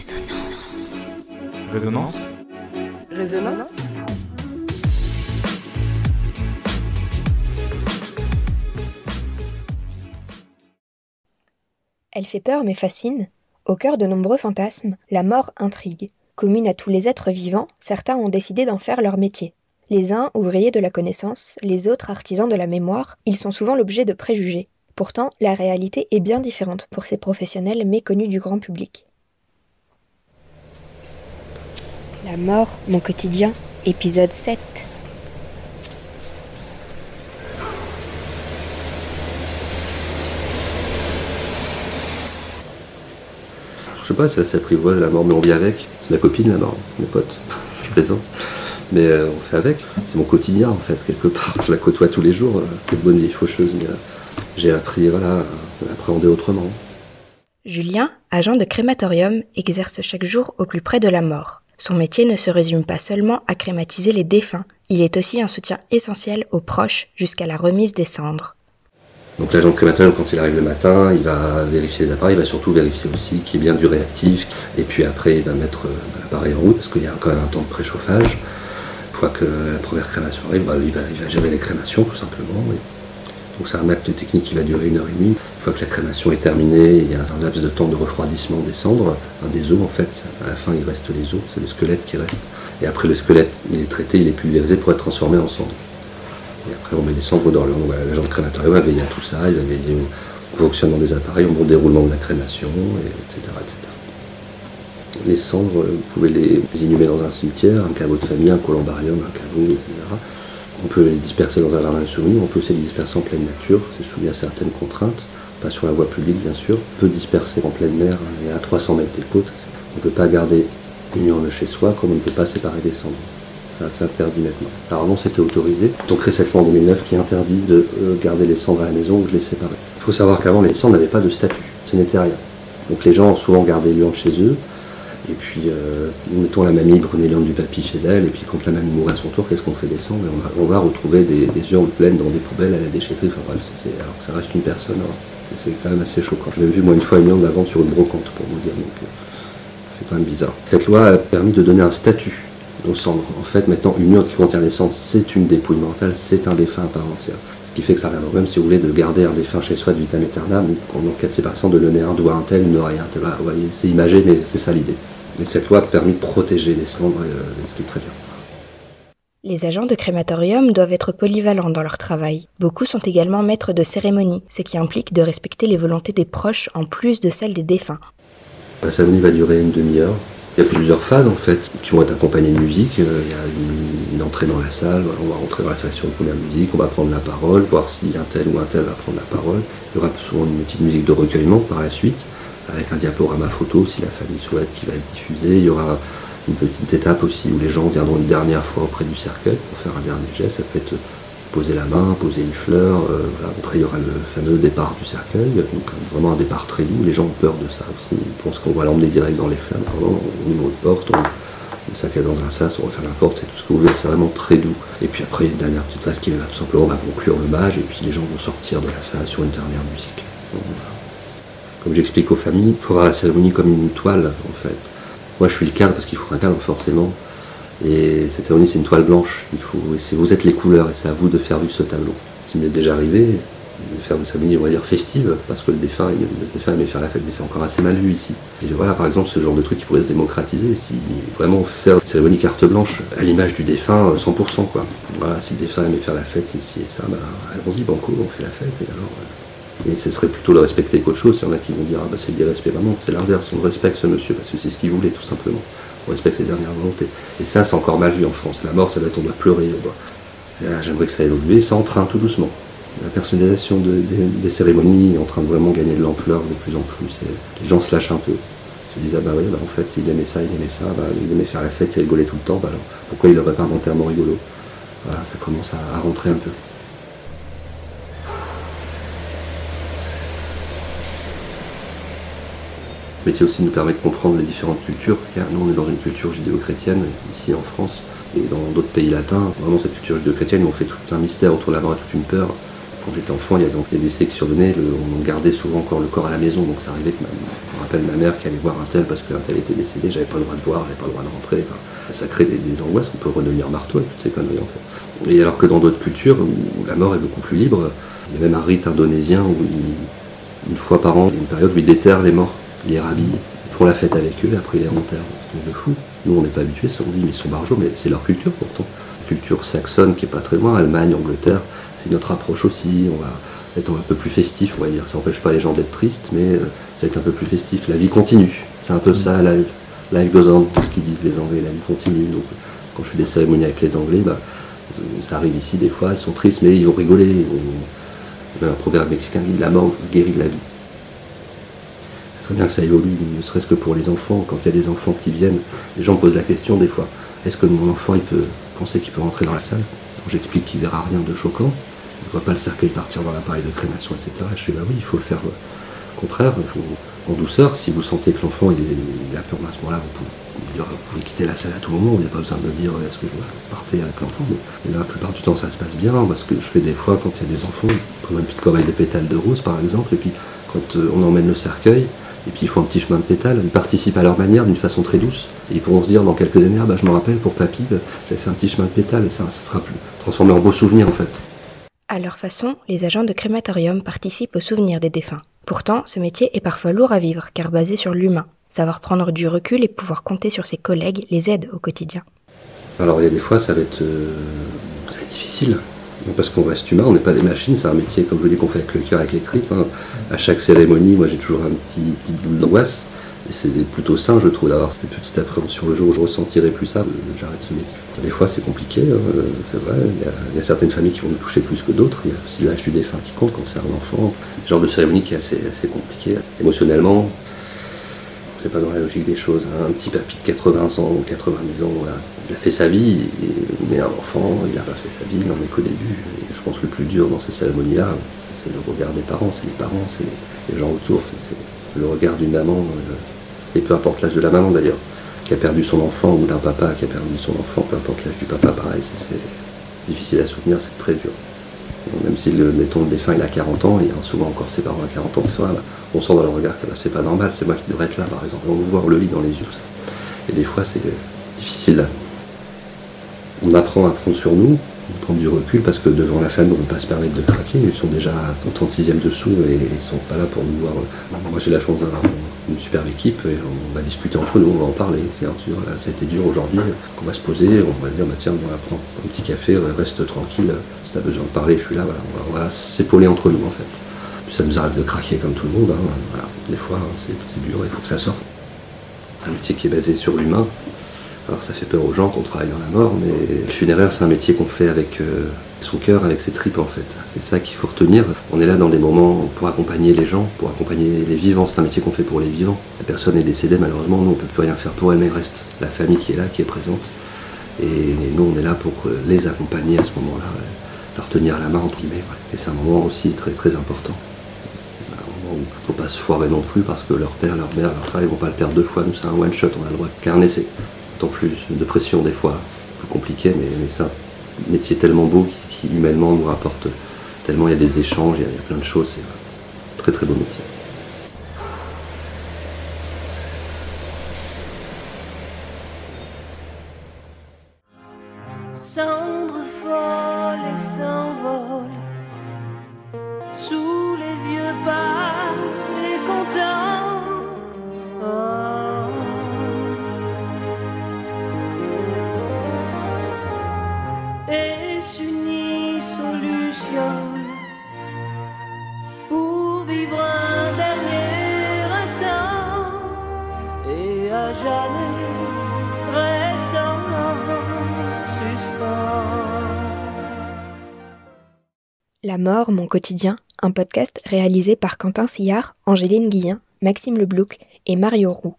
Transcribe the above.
Résonance. Résonance? Résonance? Elle fait peur mais fascine. Au cœur de nombreux fantasmes, la mort intrigue. Commune à tous les êtres vivants, certains ont décidé d'en faire leur métier. Les uns ouvriers de la connaissance, les autres artisans de la mémoire, ils sont souvent l'objet de préjugés. Pourtant, la réalité est bien différente pour ces professionnels méconnus du grand public. La mort, mon quotidien, épisode 7. Je sais pas, c'est assez apprivoise la mort, mais on vit avec. C'est ma copine la mort, mes potes. Je suis présent. Mais euh, on fait avec. C'est mon quotidien en fait, quelque part. Je la côtoie tous les jours. Euh, une bonne vieille faucheuse, mais euh, j'ai appris voilà, à appréhender autrement. Julien, agent de crématorium, exerce chaque jour au plus près de la mort. Son métier ne se résume pas seulement à crématiser les défunts, il est aussi un soutien essentiel aux proches jusqu'à la remise des cendres. Donc l'agent crématorium, quand il arrive le matin, il va vérifier les appareils, il va surtout vérifier aussi qu'il y ait bien du réactif. Et puis après, il va mettre euh, l'appareil en route, parce qu'il y a quand même un temps de préchauffage. Une fois que la première crémation arrive, bah, il, va, gérer les crémations, tout simplement. Donc c'est un acte technique qui va durer une heure et demie. Une fois que la crémation est terminée, il y a un laps de temps de refroidissement des cendres, des os en fait. À la fin, il reste les os, c'est le squelette qui reste. Et après le squelette, il est traité, il est pulvérisé pour être transformé en cendres. Et après, on met les cendres dans l'urne. Voilà, L'agent de crématorium va veiller à tout ça, il va veiller au fonctionnement des appareils, au bon déroulement de la crémation, et etc., etc. Les cendres, vous pouvez les inhumer dans un cimetière, un caveau de famille, un columbarium, un caveau, etc. On peut les disperser dans un jardin de souvenirs, on peut aussi les disperser en pleine nature, c'est soumis à certaines contraintes, pas sur la voie publique bien sûr. On peut disperser en pleine mer et à 300 mètres des côtes. On ne peut pas garder une urne chez soi comme on ne peut pas séparer des cendres. Ça, c'est interdit maintenant. Avant c'était autorisé, donc récemment en 2009 qui interdit de euh, garder les cendres à la maison ou de les séparer. Il faut savoir qu'avant les cendres n'avaient pas de statut, ce n'était rien. Donc les gens ont souvent gardé l'urne chez eux, et puis, euh, mettons la mamie prenait l'urne du papy chez elle, et puis quand la mamie mourait à son tour, qu'est-ce qu'on fait des cendres Et on, va, on va retrouver des, urnes pleines dans des poubelles à la déchetterie. Enfin c'est- c'est- alors que ça reste une personne, hein. c'est c'est quand même assez choquant. Je l'ai vu moi une fois une urne d'avant sur une brocante, pour vous dire, donc euh, c'est quand même bizarre. Cette loi a permis de donner un statut aux cendres. En fait, maintenant, une urne qui contient des cendres, c'est une dépouille mortelle, c'est un défunt à part entière. Ce qui fait que ça reviendra même, si vous voulez, de garder un défunt chez soi de vitam aeternam, en cas de séparation, de donner un doigt un tel, une oreille à un tel. C'est imagé, mais c'est ça l'idée. Et cette loi a permis de protéger les cendres, et, euh, ce qui est très bien. Les agents de crématorium doivent être polyvalents dans leur travail. Beaucoup sont également maîtres de cérémonie, ce qui implique de respecter les volontés des proches en plus de celles des défunts. La cérémonie va durer une demi-heure. Il y a plusieurs phases en fait qui vont être accompagnées de musique. Euh, Il y a une, entrée dans la salle, on va rentrer dans la sélection de la musique, on va prendre la parole, voir si un tel ou un tel va prendre la parole. Il y aura souvent une petite musique de recueillement par la suite, avec un diaporama photo si la famille souhaite qui va être diffusé. Il y aura une petite étape aussi où les gens viendront une dernière fois auprès du cercueil pour faire un dernier geste. Ça peut être poser la main, poser une fleur. euh. Après, il y aura le fameux départ du cercueil, donc vraiment un départ très doux. Les gens ont peur de ça aussi. Ils pensent qu'on va l'emmener direct dans les flammes. On ouvre une porte, on le cercueil dans un sas, on referme la porte, c'est tout ce que vous. C'est vraiment très doux. Et puis après, il y a une dernière petite phase qui est tout simplement, on va conclure l'hommage et puis les gens vont sortir de la salle sur une dernière musique. Comme j'explique aux familles, il faut voir la cérémonie comme une toile, en fait. Moi, je suis le cadre parce qu'il faut un cadre, forcément. Et cette cérémonie, c'est une toile blanche. Il vous êtes les couleurs et c'est à vous de faire vivre ce tableau. Ce qui m'est déjà arrivé, de faire des cérémonies, on va dire, festives, parce que le défunt, le défunt aimait faire la fête, mais c'est encore assez mal vu ici. Voilà, par exemple, ce genre de truc qui pourrait se démocratiser, si vraiment faire une cérémonie carte blanche à l'image du défunt, euh, 100%, quoi. Voilà, si le défunt aimait faire la fête, ici et ça, bah, allons-y, banco, on fait la fête, et alors... euh, et ce serait plutôt le respecter qu'autre chose. Il y en a qui vont dire, ah bah c'est l'irrespect. Bah non, c'est l'inverse. On respecte ce monsieur parce que c'est ce qu'il voulait, tout simplement. On respecte ses dernières volontés. Et ça, c'est encore mal vu en France. La mort, ça doit être, on doit pleurer. doit- Et là, J'aimerais que ça évolue. C'est en train, tout doucement. La personnalisation de- des, cérémonies est en train de vraiment gagner de l'ampleur de plus en plus. Les gens se lâchent un peu. Ils se disent, ah bah oui, bah en fait, il aimait ça, il aimait ça, bah, il aimait faire la fête, il rigolait tout le temps. Bah alors, pourquoi il n'aurait pas un enterrement rigolo? Ça commence à rentrer un peu. Le métier aussi nous permet de comprendre les différentes cultures, car nous on est dans une culture judéo-chrétienne ici en France et dans d'autres pays latins. Vraiment cette culture judéo-chrétienne où on fait tout un mystère autour de la mort et toute une peur. quand j'étais enfant, il y a donc des décès qui survenaient, on gardait souvent encore le corps à la maison, donc ça arrivait que ma, je me rappelle ma mère qui allait voir un tel parce qu'un tel était décédé, j'avais pas le droit de voir, j'avais pas le droit de rentrer, ça crée des, angoisses, on peut redevenir marteau et toutes ces conneries en fait. Et alors que dans d'autres cultures où la mort est beaucoup plus libre, il y a même un rite indonésien où une fois par an, il y a une période où ils déterrent les morts, les rhabillent, ils font la fête avec eux après les enterrent. C'est de fou. Nous on n'est pas habitués, on dit mais ils sont barjots, mais c'est leur culture pourtant. Culture saxonne qui est pas très loin, Allemagne, Angleterre, c'est notre approche aussi. On va être un peu plus festif, on va dire. Ça n'empêche pas les gens d'être tristes, mais euh, ça va être un peu plus festif. La vie continue. C'est un peu ça, live, life goes on, ce qu'ils disent les Anglais, la vie continue. Donc quand je fais des cérémonies avec les Anglais, bah, ça arrive ici des fois, ils sont tristes, mais ils vont rigoler. Un proverbe mexicain dit la mort guérit la vie. Serait bien que ça évolue, ne serait-ce que pour les enfants. Quand il y a des enfants qui viennent, les gens posent la question des fois est-ce que mon enfant il peut penser qu'il peut rentrer dans la salle? J'explique qu'il verra rien de choquant ne voit pas le cercueil partir dans l'appareil de crémation, etc. Je dis, bah oui, il faut le faire euh, au contraire, il en douceur. Si vous sentez que l'enfant il, a peur à ce moment-là, vous pouvez, quitter la salle à tout moment, il n'y a pas besoin de me dire est-ce que je dois partir avec l'enfant. Mais, la plupart du temps, ça se passe bien, parce que je fais des fois quand il y a des enfants, prendre une petite corbeille de pétales de rose par exemple, et puis quand euh, on emmène le cercueil, et puis ils font un petit chemin de pétales, ils participent à leur manière d'une façon très douce. Et ils pourront se dire dans quelques années, ah bah, je me rappelle pour papy, bah, j'avais fait un petit chemin de pétales et ça, ça sera transformé en beau souvenir en fait. À leur façon, les agents de crématorium participent au souvenir des défunts. Pourtant, ce métier est parfois lourd à vivre car basé sur l'humain. Savoir prendre du recul et pouvoir compter sur ses collègues les aide au quotidien. Alors il y a des fois ça va être, euh, ça va être difficile parce qu'on reste humain, on n'est pas des machines, c'est un métier comme je vous dis qu'on fait avec le cœur, avec les tripes. Hein. À chaque cérémonie, moi j'ai toujours un petit petite boule d'angoisse c'est plutôt sain, je trouve, d'avoir cette petite appréhension. Le jour où je ressentirai plus ça, j'arrête ce métier. Des fois, c'est compliqué, hein, c'est vrai. Il y, a, certaines familles qui vont nous toucher plus que d'autres. Il y a aussi l'âge du défunt qui compte quand c'est un enfant. Ce genre de cérémonie qui est assez, assez compliqué. Émotionnellement, c'est pas dans la logique des choses. Hein. Un petit papy de 80 ans ou 90 ans, il a fait sa vie, mais un enfant, il n'a pas fait sa vie, il n'en est qu'au début. Et je pense que le plus dur dans ces cérémonies-là, c'est le regard des parents, c'est les parents, c'est les, gens autour, c'est le regard d'une maman. Euh, et peu importe l'âge de la maman d'ailleurs, qui a perdu son enfant, ou d'un papa qui a perdu son enfant, peu importe l'âge du papa, pareil, c'est difficile à soutenir, c'est très dur. Même si, le, mettons, le défunt il a 40 ans, il y souvent encore ses parents à 40 ans on sent dans leur regard que bah, c'est pas normal, c'est moi qui devrais être là par exemple. On le voit, le lit dans les yeux. Et des fois c'est difficile. On apprend à prendre sur nous, prendre du recul parce que devant la famille, on ne peut pas se permettre de craquer. Ils sont déjà au 36e dessous et ils sont pas là pour nous voir. Moi, j'ai la chance d'avoir superbe équipe et on va discuter entre nous, on va en parler. ça a été dur aujourd'hui. On va se poser, on va dire bah, tiens, on va prendre un petit café, reste tranquille. Si tu as besoin de parler, je suis là. on va, s'épauler entre nous en fait. ça nous arrive de craquer comme tout le monde. Hein. Des fois, c'est dur, il faut que ça sorte. Un métier qui est basé sur l'humain. Alors ça fait peur aux gens qu'on travaille dans la mort, mais le funéraire c'est un métier qu'on fait avec euh, son cœur, avec ses tripes en fait. C'est ça qu'il faut retenir. On est là dans des moments pour accompagner les gens, pour accompagner les vivants. C'est un métier qu'on fait pour les vivants. La personne est décédée malheureusement, nous on peut plus rien faire pour elle, mais il reste la famille qui est là, qui est présente. Et nous on est là pour les accompagner à ce moment-là, leur tenir la main entre guillemets. Et c'est un moment aussi très très important. Il ne faut pas se foirer non plus parce que leur père, leur mère, leur frère, ils vont pas le perdre deux fois. Nous c'est un one shot, on a le droit qu'un essai plus de pression des fois, plus compliqué, mais, c'est un métier tellement beau qui, humainement nous rapporte tellement, il y a des échanges, il y a, plein de choses, c'est un très très beau métier. sous les yeux et contents. La mort, mon quotidien, un podcast réalisé par Quentin Sillard, Angéline Guillen, Maxime Leblouc et Mario Roux.